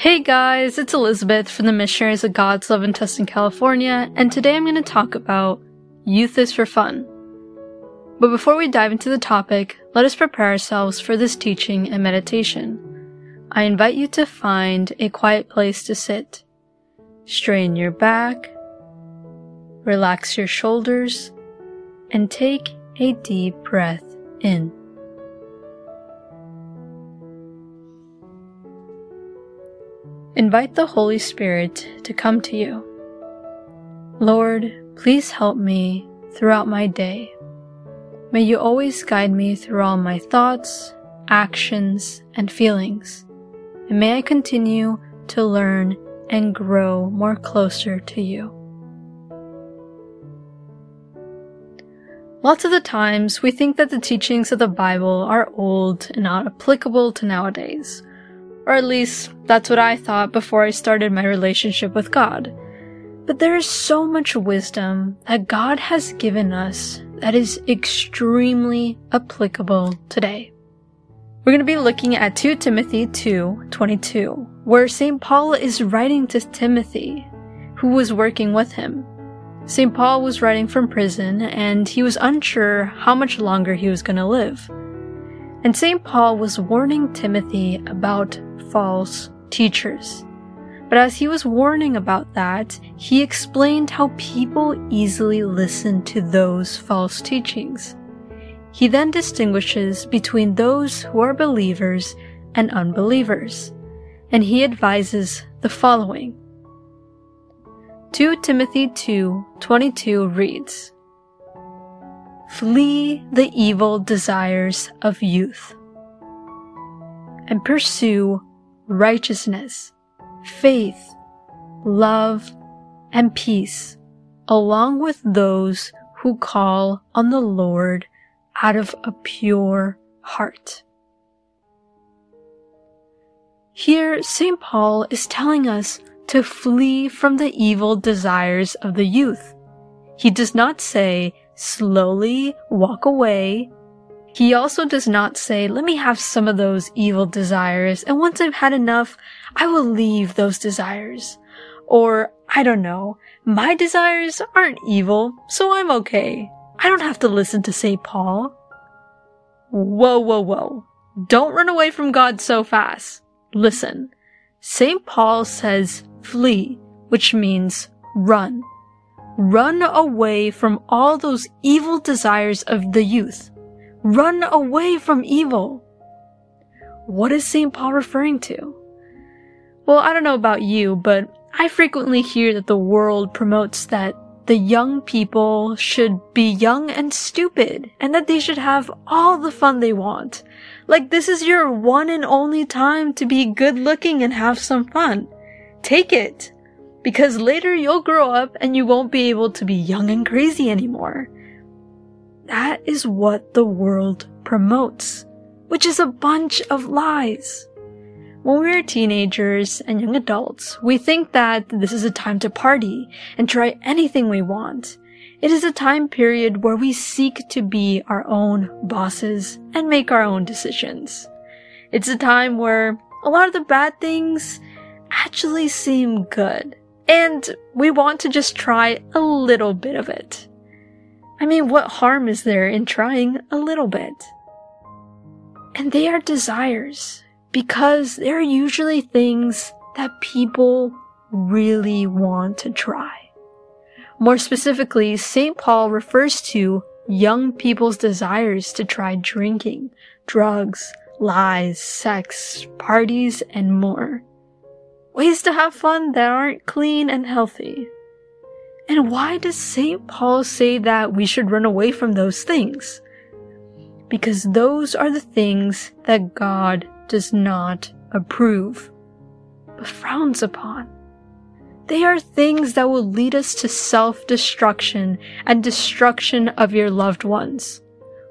Hey guys, it's Elizabeth from the Missionaries of God's Love in Tustin, California, and today I'm going to talk about Youth is for Fun. But before we dive into the topic, let us prepare ourselves for this teaching and meditation. I invite you to find a quiet place to sit. Strain your back, relax your shoulders, and take a deep breath in. Invite the Holy Spirit to come to you. Lord, please help me throughout my day. May you always guide me through all my thoughts, actions, and feelings. And may I continue to learn and grow more closer to you. Lots of the times we think that the teachings of the Bible are old and not applicable to nowadays. Or at least, that's what I thought before I started my relationship with God. But there is so much wisdom that God has given us that is extremely applicable today. We're going to be looking at 2 Timothy 2:22, where St. Paul is writing to Timothy, who was working with him. St. Paul was writing from prison and he was unsure how much longer he was going to live. And St. Paul was warning Timothy about false teachers. But as he was warning about that, he explained how people easily listen to those false teachings. He then distinguishes between those who are believers and unbelievers, and he advises the following. 2 Timothy 2:22 reads, Flee the evil desires of youth and pursue righteousness, faith, love, and peace, along with those who call on the Lord out of a pure heart. Here, St. Paul is telling us to flee from the evil desires of the youth. He does not say, slowly walk away he also does not say, let me have some of those evil desires, and once I've had enough, I will leave those desires. Or, I don't know, my desires aren't evil, so I'm okay. I don't have to listen to St. Paul. Whoa, whoa, whoa. Don't run away from God so fast. Listen. St. Paul says flee, which means run. Run away from all those evil desires of the youth. Run away from evil. What is St. Paul referring to? Well, I don't know about you, but I frequently hear that the world promotes that the young people should be young and stupid, and that they should have all the fun they want. Like this is your one and only time to be good looking and have some fun. Take it. Because later you'll grow up and you won't be able to be young and crazy anymore. That is what the world promotes, which is a bunch of lies. When we're teenagers and young adults, we think that this is a time to party and try anything we want. It is a time period where we seek to be our own bosses and make our own decisions. It's a time where a lot of the bad things actually seem good, and we want to just try a little bit of it. I mean, what harm is there in trying a little bit? And they are desires because they're usually things that people really want to try. More specifically, St. Paul refers to young people's desires to try drinking, drugs, lies, sex, parties, and more. Ways to have fun that aren't clean and healthy. And why does St. Paul say that we should run away from those things? Because those are the things that God does not approve, but frowns upon. They are things that will lead us to self-destruction and destruction of your loved ones,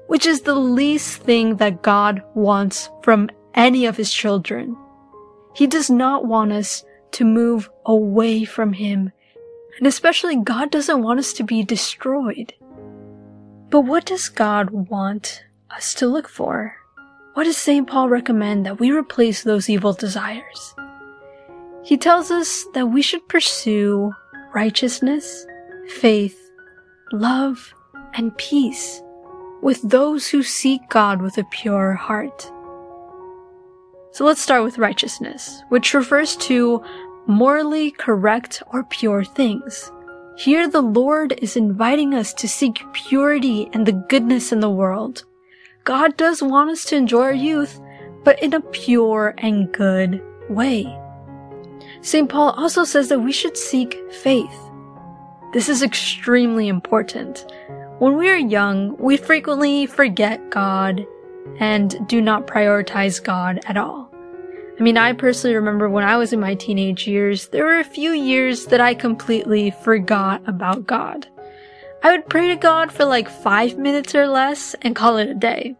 which is the least thing that God wants from any of his children. He does not want us to move away from him and especially God doesn't want us to be destroyed. But what does God want us to look for? What does St. Paul recommend that we replace those evil desires? He tells us that we should pursue righteousness, faith, love, and peace with those who seek God with a pure heart. So let's start with righteousness, which refers to morally correct or pure things. Here the Lord is inviting us to seek purity and the goodness in the world. God does want us to enjoy our youth, but in a pure and good way. St. Paul also says that we should seek faith. This is extremely important. When we are young, we frequently forget God and do not prioritize God at all. I mean, I personally remember when I was in my teenage years, there were a few years that I completely forgot about God. I would pray to God for like five minutes or less and call it a day.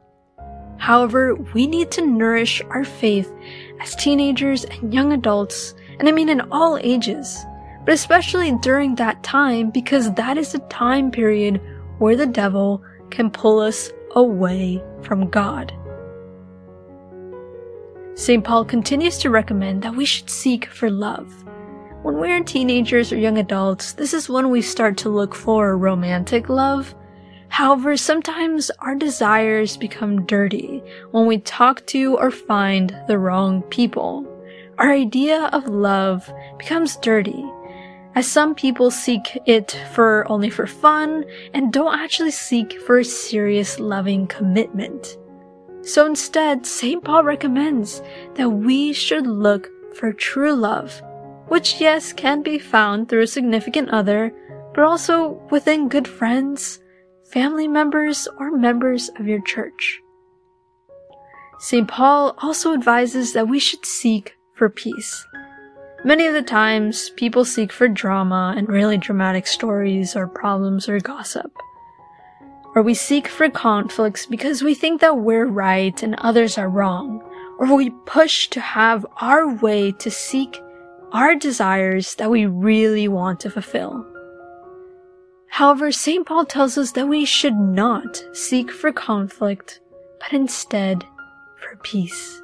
However, we need to nourish our faith as teenagers and young adults, and I mean in all ages, but especially during that time because that is the time period where the devil can pull us away from God. St. Paul continues to recommend that we should seek for love. When we're teenagers or young adults, this is when we start to look for romantic love. However, sometimes our desires become dirty when we talk to or find the wrong people. Our idea of love becomes dirty as some people seek it for only for fun and don't actually seek for a serious loving commitment. So instead, St. Paul recommends that we should look for true love, which yes, can be found through a significant other, but also within good friends, family members, or members of your church. St. Paul also advises that we should seek for peace. Many of the times, people seek for drama and really dramatic stories or problems or gossip. Or we seek for conflicts because we think that we're right and others are wrong. Or we push to have our way to seek our desires that we really want to fulfill. However, St. Paul tells us that we should not seek for conflict, but instead for peace.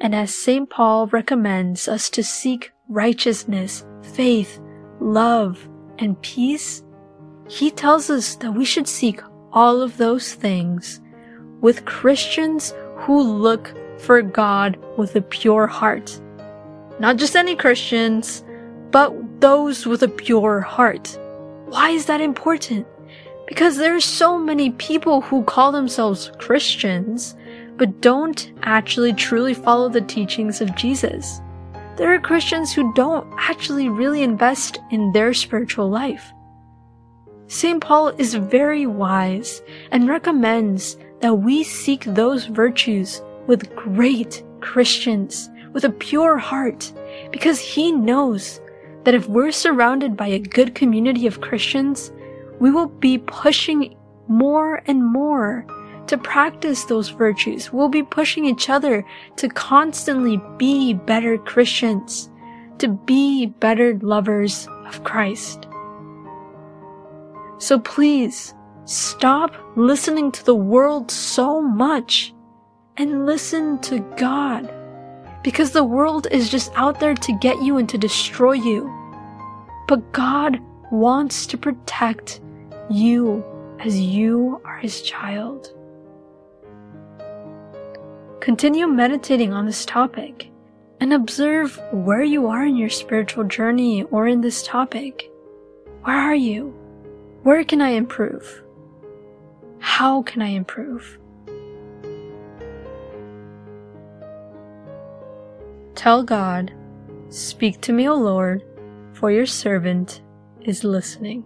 And as St. Paul recommends us to seek righteousness, faith, love, and peace, he tells us that we should seek all of those things with Christians who look for God with a pure heart. Not just any Christians, but those with a pure heart. Why is that important? Because there are so many people who call themselves Christians, but don't actually truly follow the teachings of Jesus. There are Christians who don't actually really invest in their spiritual life. St. Paul is very wise and recommends that we seek those virtues with great Christians, with a pure heart, because he knows that if we're surrounded by a good community of Christians, we will be pushing more and more to practice those virtues. We'll be pushing each other to constantly be better Christians, to be better lovers of Christ. So please stop listening to the world so much and listen to God. Because the world is just out there to get you and to destroy you. But God wants to protect you as you are his child. Continue meditating on this topic and observe where you are in your spiritual journey or in this topic. Where are you? Where can I improve? How can I improve? Tell God, Speak to me, O Lord, for your servant is listening.